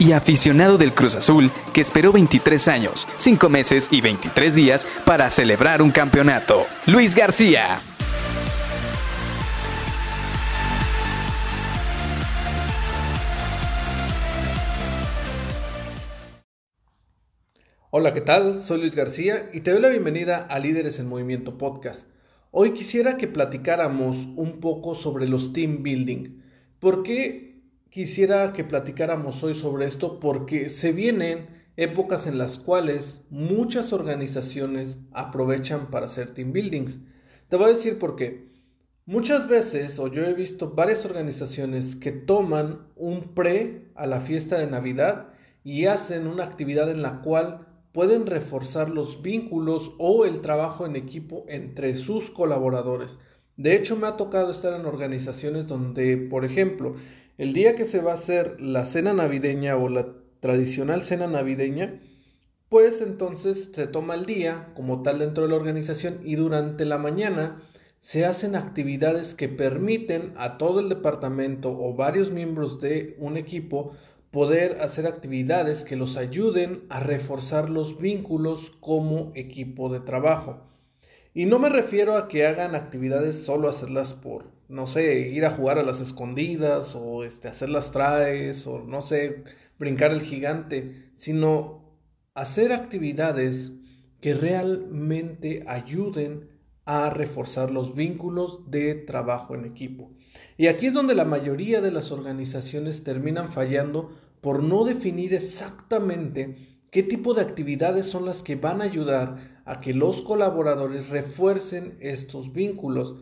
y aficionado del Cruz Azul que esperó 23 años, 5 meses y 23 días para celebrar un campeonato. Luis García. Hola, ¿qué tal? Soy Luis García y te doy la bienvenida a Líderes en Movimiento Podcast. Hoy quisiera que platicáramos un poco sobre los team building. ¿Por qué quisiera que platicáramos hoy sobre esto porque se vienen épocas en las cuales muchas organizaciones aprovechan para hacer team buildings. Te voy a decir por qué. Muchas veces, o yo he visto varias organizaciones que toman un pre a la fiesta de Navidad y hacen una actividad en la cual pueden reforzar los vínculos o el trabajo en equipo entre sus colaboradores. De hecho, me ha tocado estar en organizaciones donde, por ejemplo, el día que se va a hacer la cena navideña o la tradicional cena navideña, pues entonces se toma el día como tal dentro de la organización y durante la mañana se hacen actividades que permiten a todo el departamento o varios miembros de un equipo poder hacer actividades que los ayuden a reforzar los vínculos como equipo de trabajo. Y no me refiero a que hagan actividades solo hacerlas por no sé, ir a jugar a las escondidas o este, hacer las traes o no sé, brincar el gigante, sino hacer actividades que realmente ayuden a reforzar los vínculos de trabajo en equipo. Y aquí es donde la mayoría de las organizaciones terminan fallando por no definir exactamente qué tipo de actividades son las que van a ayudar a que los colaboradores refuercen estos vínculos.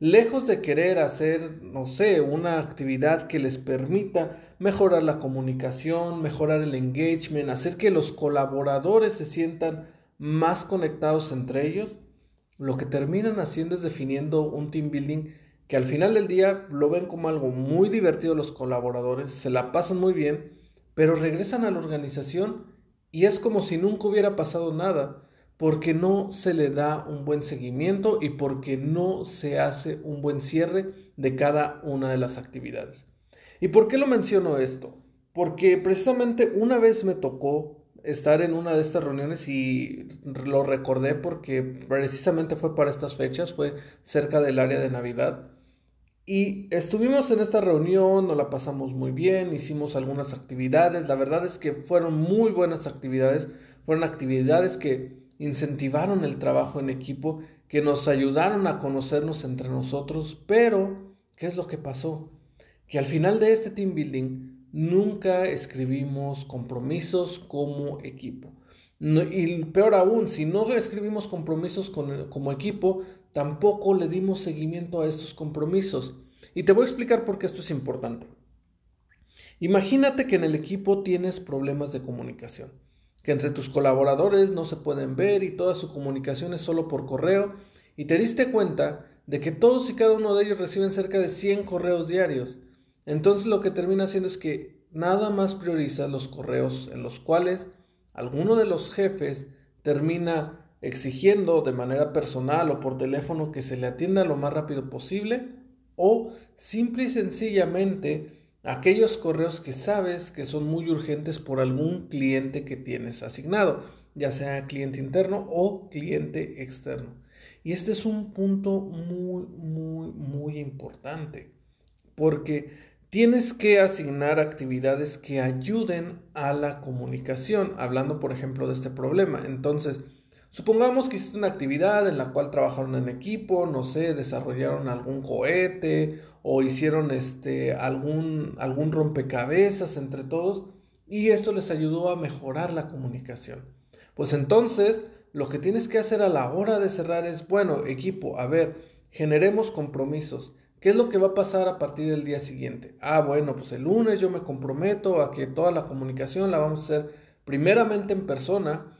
Lejos de querer hacer, no sé, una actividad que les permita mejorar la comunicación, mejorar el engagement, hacer que los colaboradores se sientan más conectados entre ellos, lo que terminan haciendo es definiendo un team building que al final del día lo ven como algo muy divertido los colaboradores, se la pasan muy bien, pero regresan a la organización y es como si nunca hubiera pasado nada porque no se le da un buen seguimiento y porque no se hace un buen cierre de cada una de las actividades. ¿Y por qué lo menciono esto? Porque precisamente una vez me tocó estar en una de estas reuniones y lo recordé porque precisamente fue para estas fechas, fue cerca del área de Navidad. Y estuvimos en esta reunión, nos la pasamos muy bien, hicimos algunas actividades, la verdad es que fueron muy buenas actividades, fueron actividades que incentivaron el trabajo en equipo, que nos ayudaron a conocernos entre nosotros, pero ¿qué es lo que pasó? Que al final de este team building nunca escribimos compromisos como equipo. y peor aún, si no escribimos compromisos como equipo, tampoco le dimos seguimiento a estos compromisos. Y te voy a explicar por qué esto es importante. Imagínate que en el equipo tienes problemas de comunicación que entre tus colaboradores no se pueden ver y toda su comunicación es solo por correo y te diste cuenta de que todos y cada uno de ellos reciben cerca de 100 correos diarios. Entonces lo que termina haciendo es que nada más prioriza los correos en los cuales alguno de los jefes termina exigiendo de manera personal o por teléfono que se le atienda lo más rápido posible o simple y sencillamente aquellos correos que sabes que son muy urgentes por algún cliente que tienes asignado, ya sea cliente interno o cliente externo. Y este es un punto muy, muy, muy importante, porque tienes que asignar actividades que ayuden a la comunicación, hablando por ejemplo de este problema. Entonces, Supongamos que hiciste una actividad en la cual trabajaron en equipo, no sé, desarrollaron algún cohete o hicieron este, algún, algún rompecabezas entre todos y esto les ayudó a mejorar la comunicación. Pues entonces, lo que tienes que hacer a la hora de cerrar es, bueno, equipo, a ver, generemos compromisos. ¿Qué es lo que va a pasar a partir del día siguiente? Ah, bueno, pues el lunes yo me comprometo a que toda la comunicación la vamos a hacer primeramente en persona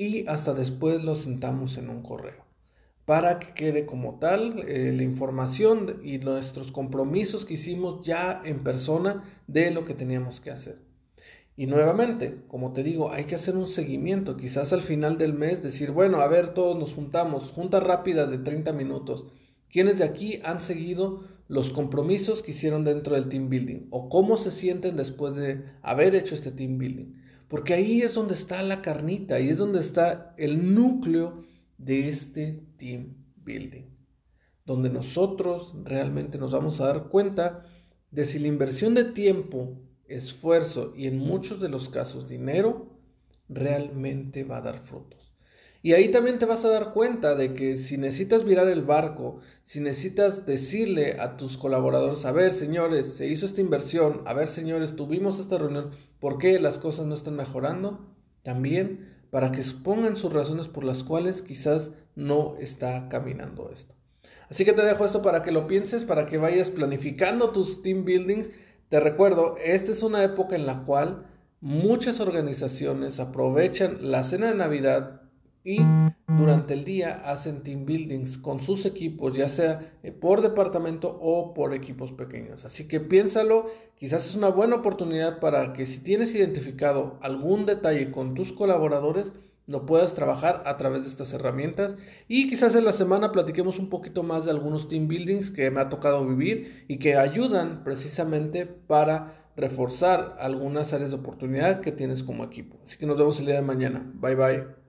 y hasta después lo sentamos en un correo. para que quede como tal eh, la información y nuestros compromisos que hicimos ya en persona de lo que teníamos que hacer. Y nuevamente, como te digo, hay que hacer un seguimiento. Quizás al final del mes decir, bueno, a ver, todos nos juntamos, junta rápida de 30 minutos. ¿Quiénes de aquí han seguido los compromisos que hicieron dentro del team building? ¿O cómo se sienten después de haber hecho este team building? Porque ahí es donde está la carnita, ahí es donde está el núcleo de este team building. Donde nosotros realmente nos vamos a dar cuenta de si la inversión de tiempo esfuerzo y en muchos de los casos dinero, realmente va a dar frutos. Y ahí también te vas a dar cuenta de que si necesitas virar el barco, si necesitas decirle a tus colaboradores, a ver señores, se hizo esta inversión, a ver señores, tuvimos esta reunión, ¿por qué las cosas no están mejorando? También para que expongan sus razones por las cuales quizás no está caminando esto. Así que te dejo esto para que lo pienses, para que vayas planificando tus team buildings te recuerdo, esta es una época en la cual muchas organizaciones aprovechan la cena de Navidad y durante el día hacen team buildings con sus equipos, ya sea eh, por departamento o por equipos pequeños. Así que piénsalo, quizás es una buena oportunidad para que si tienes identificado algún detalle con tus colaboradores, lo puedas trabajar a través de estas herramientas y quizás en la semana platiquemos un poquito más de algunos team buildings que me ha tocado vivir y que ayudan precisamente para reforzar algunas áreas de oportunidad que tienes como equipo. Así que nos vemos el día de mañana. Bye bye.